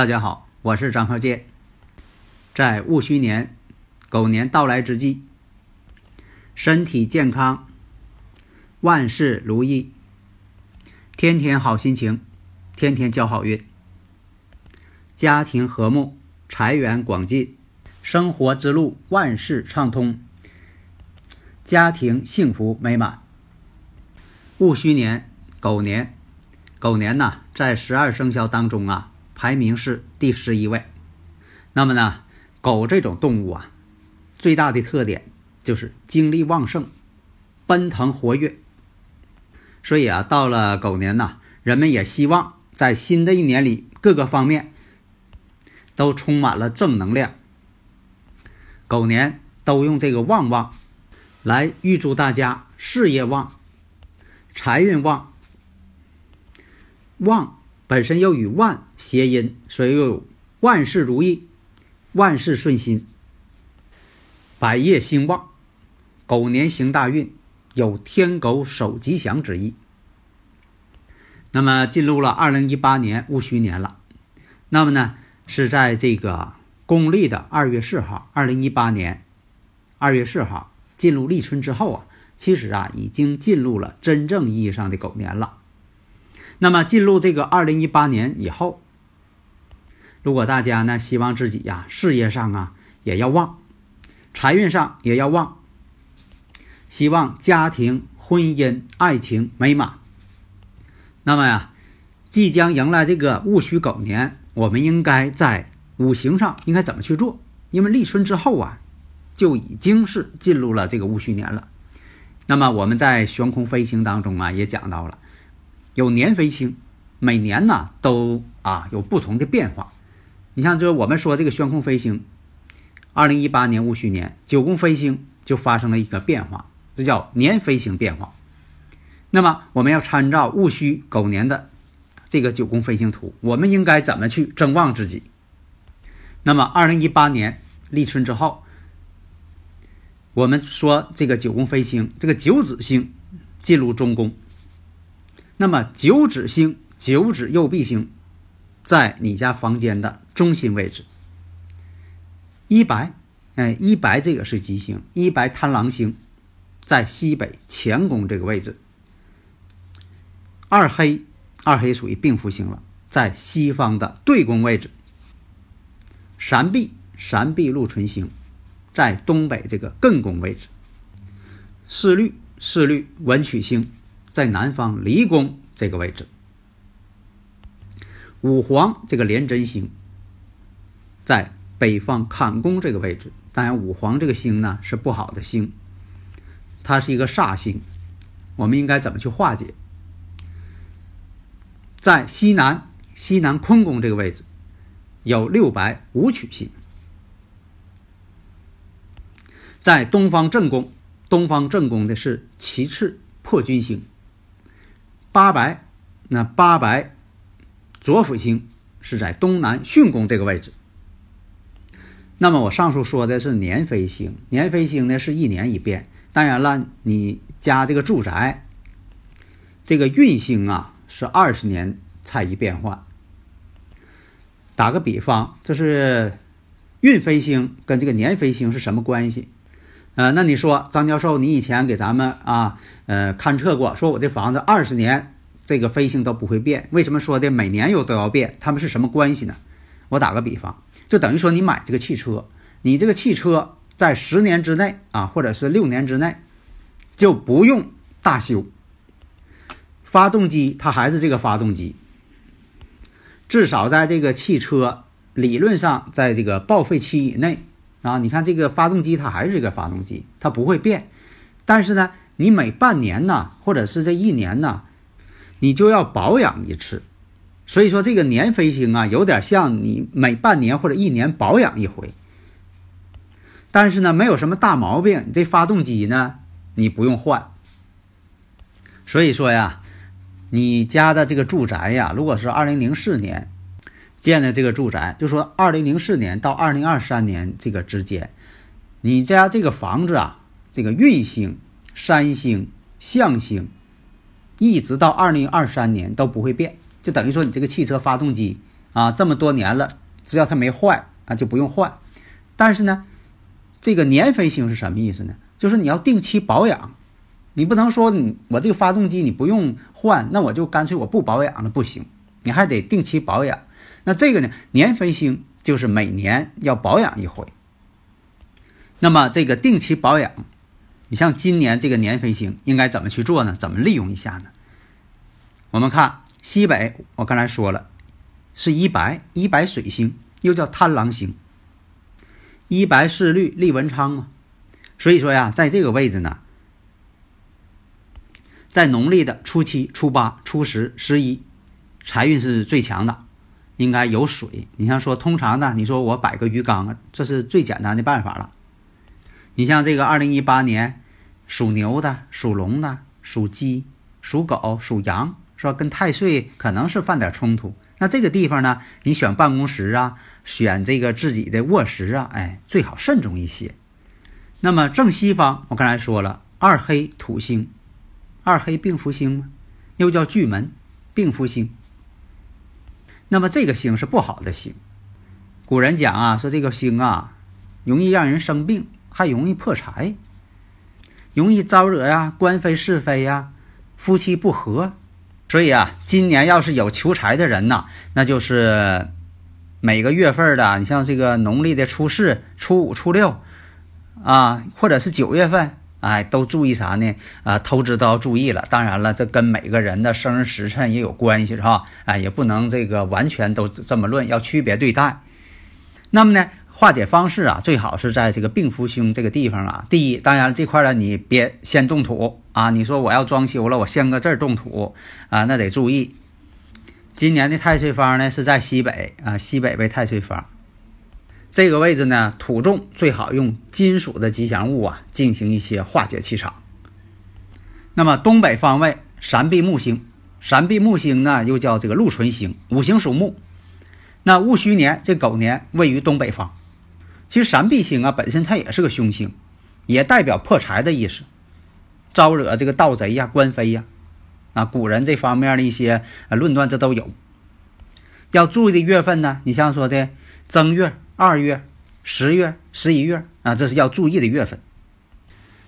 大家好，我是张鹤剑。在戊戌年狗年到来之际，身体健康，万事如意，天天好心情，天天交好运，家庭和睦，财源广进，生活之路万事畅通，家庭幸福美满。戊戌年狗年，狗年呐，在十二生肖当中啊。排名是第十一位。那么呢，狗这种动物啊，最大的特点就是精力旺盛、奔腾活跃。所以啊，到了狗年呐，人们也希望在新的一年里各个方面都充满了正能量。狗年都用这个旺旺来预祝大家事业旺、财运旺、旺。本身又与万谐音，所以又有万事如意、万事顺心、百业兴旺。狗年行大运，有天狗守吉祥之意。那么进入了二零一八年戊戌年了，那么呢是在这个公历的二月四号，二零一八年二月四号进入立春之后啊，其实啊已经进入了真正意义上的狗年了。那么进入这个二零一八年以后，如果大家呢希望自己呀事业上啊也要旺，财运上也要旺，希望家庭、婚姻、爱情美满，那么呀，即将迎来这个戊戌狗年，我们应该在五行上应该怎么去做？因为立春之后啊，就已经是进入了这个戊戌年了。那么我们在悬空飞行当中啊也讲到了。有年飞星，每年呢都啊有不同的变化。你像就我们说这个悬空飞星，二零一八年戊戌年九宫飞星就发生了一个变化，这叫年飞星变化。那么我们要参照戊戌狗年的这个九宫飞星图，我们应该怎么去增旺自己？那么二零一八年立春之后，我们说这个九宫飞星，这个九紫星进入中宫。那么九紫星、九紫右弼星，在你家房间的中心位置。一白，哎，一白这个是吉星，一白贪狼星在西北乾宫这个位置。二黑，二黑属于病符星了，在西方的对宫位置。三碧，三碧禄存星在东北这个艮宫位置。四绿，四绿文曲星。在南方离宫这个位置，五黄这个廉贞星在北方坎宫这个位置。当然，五黄这个星呢是不好的星，它是一个煞星。我们应该怎么去化解？在西南西南坤宫这个位置有六白武曲星，在东方正宫，东方正宫的是其次破军星。八白，那八白左辅星是在东南巽宫这个位置。那么我上述说的是年飞星，年飞星呢是一年一变。当然了，你家这个住宅这个运星啊是二十年才一变换。打个比方，这是运飞星跟这个年飞星是什么关系？呃，那你说张教授，你以前给咱们啊，呃，勘测过，说我这房子二十年这个飞行都不会变，为什么说的每年有都要变？他们是什么关系呢？我打个比方，就等于说你买这个汽车，你这个汽车在十年之内啊，或者是六年之内就不用大修，发动机它还是这个发动机，至少在这个汽车理论上在这个报废期以内。啊。你看这个发动机，它还是这个发动机，它不会变。但是呢，你每半年呢，或者是这一年呢，你就要保养一次。所以说这个年飞行啊，有点像你每半年或者一年保养一回。但是呢，没有什么大毛病，这发动机呢，你不用换。所以说呀，你家的这个住宅呀，如果是二零零四年建的这个住宅，就说二零零四年到二零二三年这个之间，你家这个房子啊，这个运星、山星、象星，一直到二零二三年都不会变。就等于说，你这个汽车发动机啊，这么多年了，只要它没坏啊，就不用换。但是呢，这个年飞星是什么意思呢？就是你要定期保养，你不能说你我这个发动机你不用换，那我就干脆我不保养了，不行，你还得定期保养。那这个呢，年飞星就是每年要保养一回。那么这个定期保养，你像今年这个年飞星应该怎么去做呢？怎么利用一下呢？我们看。西北，我刚才说了，是一白一白水星，又叫贪狼星。一白四绿立文昌嘛，所以说呀，在这个位置呢，在农历的初七、初八、初十、十一，财运是最强的，应该有水。你像说，通常呢，你说我摆个鱼缸，这是最简单的办法了。你像这个二零一八年，属牛的、属龙的、属鸡、属狗、属羊。说跟太岁可能是犯点冲突，那这个地方呢，你选办公室啊，选这个自己的卧室啊，哎，最好慎重一些。那么正西方，我刚才说了，二黑土星，二黑病符星嘛，又叫巨门病符星。那么这个星是不好的星，古人讲啊，说这个星啊，容易让人生病，还容易破财，容易招惹呀官非是非呀，夫妻不和。所以啊，今年要是有求财的人呐，那就是每个月份的，你像这个农历的初四、初五、初六，啊，或者是九月份，哎，都注意啥呢？啊，投资都要注意了。当然了，这跟每个人的生日时辰也有关系，是吧？哎，也不能这个完全都这么论，要区别对待。那么呢？化解方式啊，最好是在这个病夫星这个地方啊。第一，当然这块呢，你别先动土啊。你说我要装修了，我先搁这儿动土啊，那得注意。今年的太岁方呢是在西北啊，西北为太岁方。这个位置呢，土重，最好用金属的吉祥物啊进行一些化解气场。那么东北方位闪避木星，闪避木星呢又叫这个禄存星，五行属木。那戊戌年这狗年位于东北方。其实闪避星啊，本身它也是个凶星，也代表破财的意思，招惹这个盗贼呀、官非呀，啊，古人这方面的一些论断这都有。要注意的月份呢，你像说的正月、二月、十月、十一月啊，这是要注意的月份。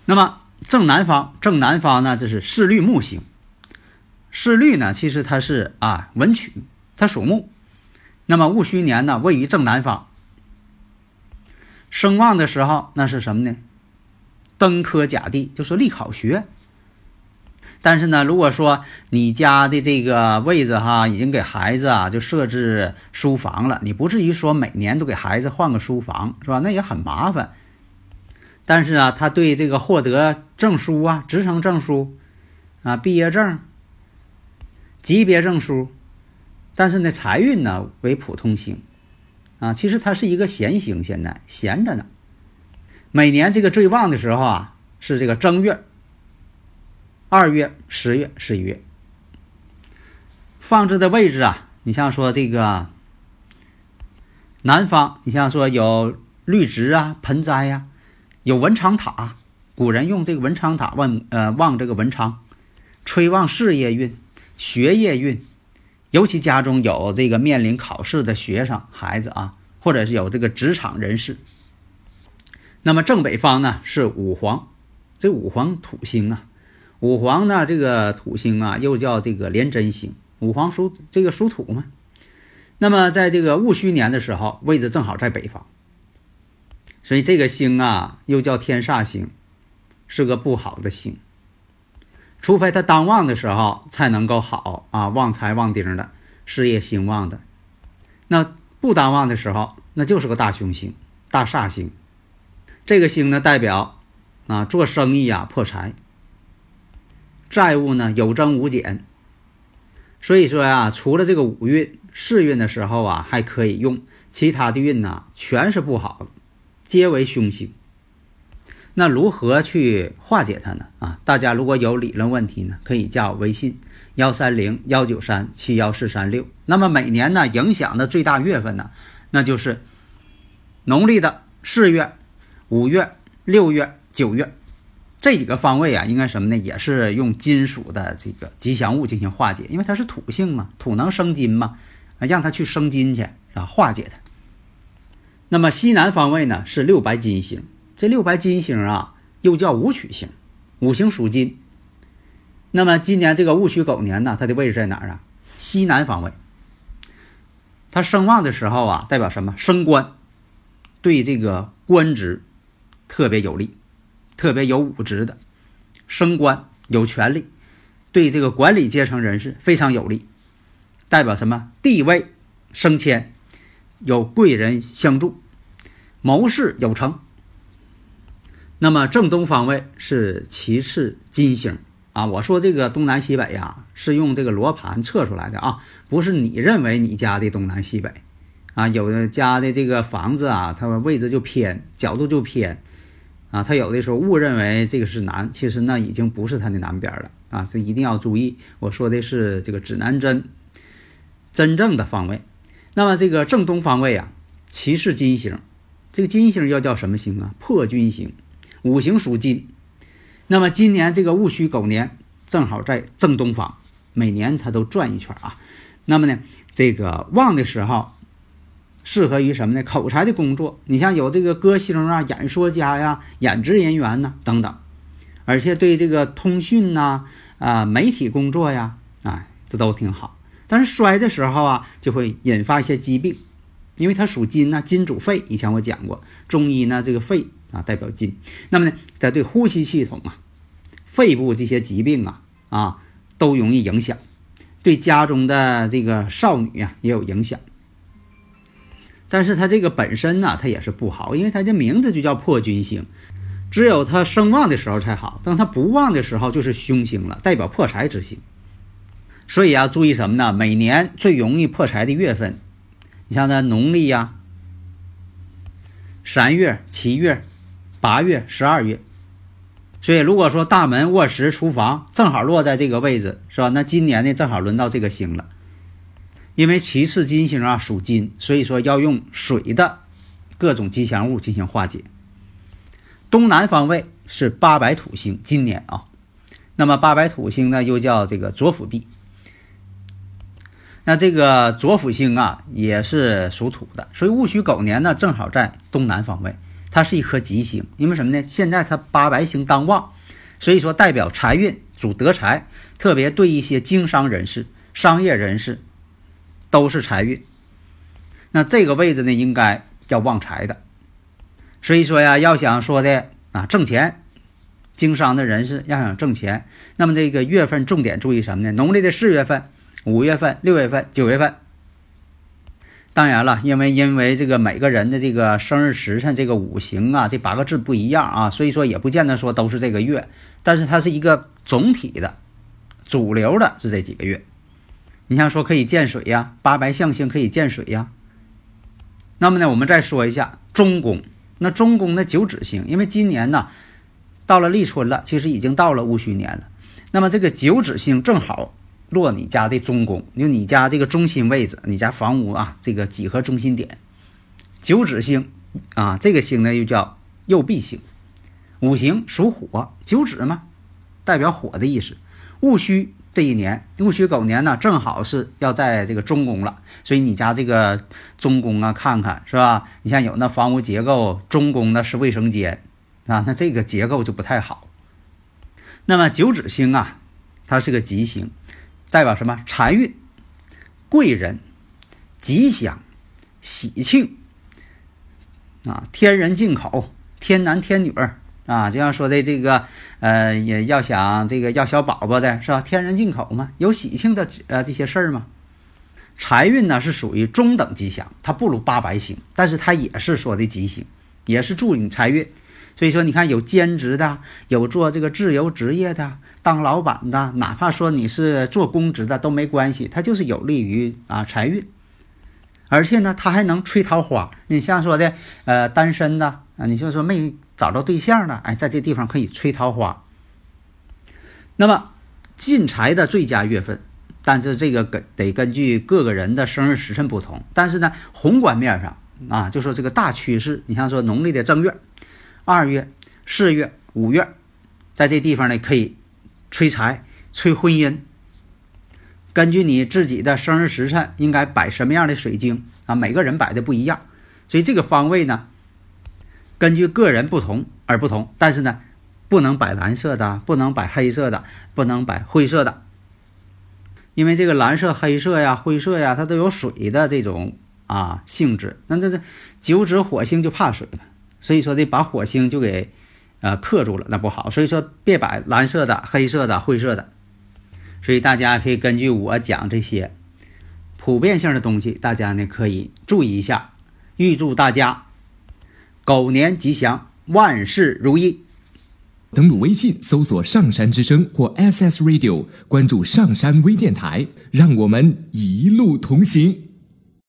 那么正南方，正南方呢，这是四绿木星。四绿呢，其实它是啊文曲，它属木。那么戊戌年呢，位于正南方。声旺的时候，那是什么呢？登科甲第，就是立考学。但是呢，如果说你家的这个位置哈，已经给孩子啊就设置书房了，你不至于说每年都给孩子换个书房，是吧？那也很麻烦。但是啊，他对这个获得证书啊、职称证书啊、毕业证、级别证书，但是呢，财运呢为普通星。啊，其实它是一个闲星，现在闲着呢。每年这个最旺的时候啊，是这个正月、二月、十月、十一月。放置的位置啊，你像说这个南方，你像说有绿植啊、盆栽呀，有文昌塔。古人用这个文昌塔望呃望这个文昌，催旺事业运、学业运。尤其家中有这个面临考试的学生孩子啊，或者是有这个职场人士，那么正北方呢是五黄，这五黄土星啊，五黄呢这个土星啊又叫这个廉贞星，五黄属这个属土嘛，那么在这个戊戌年的时候，位置正好在北方，所以这个星啊又叫天煞星，是个不好的星。除非他当旺的时候才能够好啊，旺财旺丁的，事业兴旺的。那不当旺的时候，那就是个大凶星、大煞星。这个星呢代表啊做生意啊破财，债务呢有增无减。所以说呀，除了这个五运四运的时候啊还可以用，其他的运呢全是不好的，皆为凶星。那如何去化解它呢？啊，大家如果有理论问题呢，可以加我微信幺三零幺九三七幺四三六。那么每年呢，影响的最大月份呢，那就是农历的四月、五月、六月、九月这几个方位啊，应该什么呢？也是用金属的这个吉祥物进行化解，因为它是土性嘛，土能生金嘛，让它去生金去，啊，化解它。那么西南方位呢，是六白金星。这六白金星啊，又叫武曲星，五行属金。那么今年这个戊戌狗年呢，它的位置在哪儿啊？西南方位。它升旺的时候啊，代表什么？升官，对这个官职特别有利，特别有武职的，升官有权利，对这个管理阶层人士非常有利，代表什么？地位升迁，有贵人相助，谋事有成。那么正东方位是其次金星啊，我说这个东南西北呀，是用这个罗盘测出来的啊，不是你认为你家的东南西北啊，有的家的这个房子啊，它位置就偏，角度就偏啊，他有的时候误认为这个是南，其实那已经不是它的南边了啊，这一定要注意。我说的是这个指南针真正的方位。那么这个正东方位啊，其次金星，这个金星要叫什么星啊？破军星。五行属金，那么今年这个戊戌狗年正好在正东方，每年它都转一圈啊。那么呢，这个旺的时候适合于什么呢？口才的工作，你像有这个歌星啊、演说家呀、演职人员呐等等，而且对这个通讯呐、啊媒体工作呀，啊这都挺好。但是衰的时候啊，就会引发一些疾病，因为它属金呐，金主肺。以前我讲过，中医呢这个肺。啊，代表金，那么呢，它对呼吸系统啊、肺部这些疾病啊啊都容易影响，对家中的这个少女啊也有影响。但是它这个本身呢，它也是不好，因为它的名字就叫破军星，只有它升旺的时候才好，当它不旺的时候就是凶星了，代表破财之星。所以啊，注意什么呢？每年最容易破财的月份，你像那农历呀，三月、七月。八月、十二月，所以如果说大门、卧室、厨房正好落在这个位置，是吧？那今年呢，正好轮到这个星了。因为其次金星啊属金，所以说要用水的各种吉祥物进行化解。东南方位是八白土星，今年啊，那么八白土星呢又叫这个左辅弼。那这个左辅星啊也是属土的，所以戊戌狗年呢正好在东南方位。它是一颗吉星，因为什么呢？现在它八白星当旺，所以说代表财运，主得财，特别对一些经商人士、商业人士都是财运。那这个位置呢，应该要旺财的。所以说呀，要想说的啊挣钱，经商的人士要想挣钱，那么这个月份重点注意什么呢？农历的四月份、五月份、六月份、九月份。当然了，因为因为这个每个人的这个生日时辰、这个五行啊，这八个字不一样啊，所以说也不见得说都是这个月，但是它是一个总体的，主流的是这几个月。你像说可以见水呀，八白象星可以见水呀。那么呢，我们再说一下中宫，那中宫的九紫星，因为今年呢到了立春了，其实已经到了戊戌年了，那么这个九紫星正好。落你家的中宫，就你家这个中心位置，你家房屋啊，这个几何中心点，九紫星啊，这个星呢又叫右弼星，五行属火，九紫嘛，代表火的意思。戊戌这一年，戊戌狗年呢，正好是要在这个中宫了，所以你家这个中宫啊，看看是吧？你像有那房屋结构，中宫呢是卫生间啊，那这个结构就不太好。那么九紫星啊，它是个吉星。代表什么？财运、贵人、吉祥、喜庆啊！天人进口，天男天女儿啊！就像说的这个，呃，也要想这个要小宝宝的是吧？天人进口嘛，有喜庆的呃这些事儿嘛。财运呢是属于中等吉祥，它不如八白星，但是它也是说的吉星，也是助你财运。所以说，你看有兼职的，有做这个自由职业的，当老板的，哪怕说你是做公职的都没关系，它就是有利于啊财运。而且呢，它还能催桃花。你像说的，呃，单身的啊，你就说没找着对象了，哎，在这地方可以催桃花。那么进财的最佳月份，但是这个根得根据各个人的生日时辰不同。但是呢，宏观面上啊，就说这个大趋势，你像说农历的正月、二月、四月、五月，在这地方呢可以催财、催婚姻。根据你自己的生日时辰，应该摆什么样的水晶啊？每个人摆的不一样，所以这个方位呢，根据个人不同而不同。但是呢，不能摆蓝色的，不能摆黑色的，不能摆灰色的，因为这个蓝色、黑色呀、灰色呀，它都有水的这种啊性质。那这这九指火星就怕水了，所以说得把火星就给呃克住了，那不好。所以说别摆蓝色的、黑色的、灰色的。所以大家可以根据我讲这些普遍性的东西，大家呢可以注意一下。预祝大家狗年吉祥，万事如意。登录微信搜索“上山之声”或 “SS Radio”，关注上山微电台，让我们一路同行。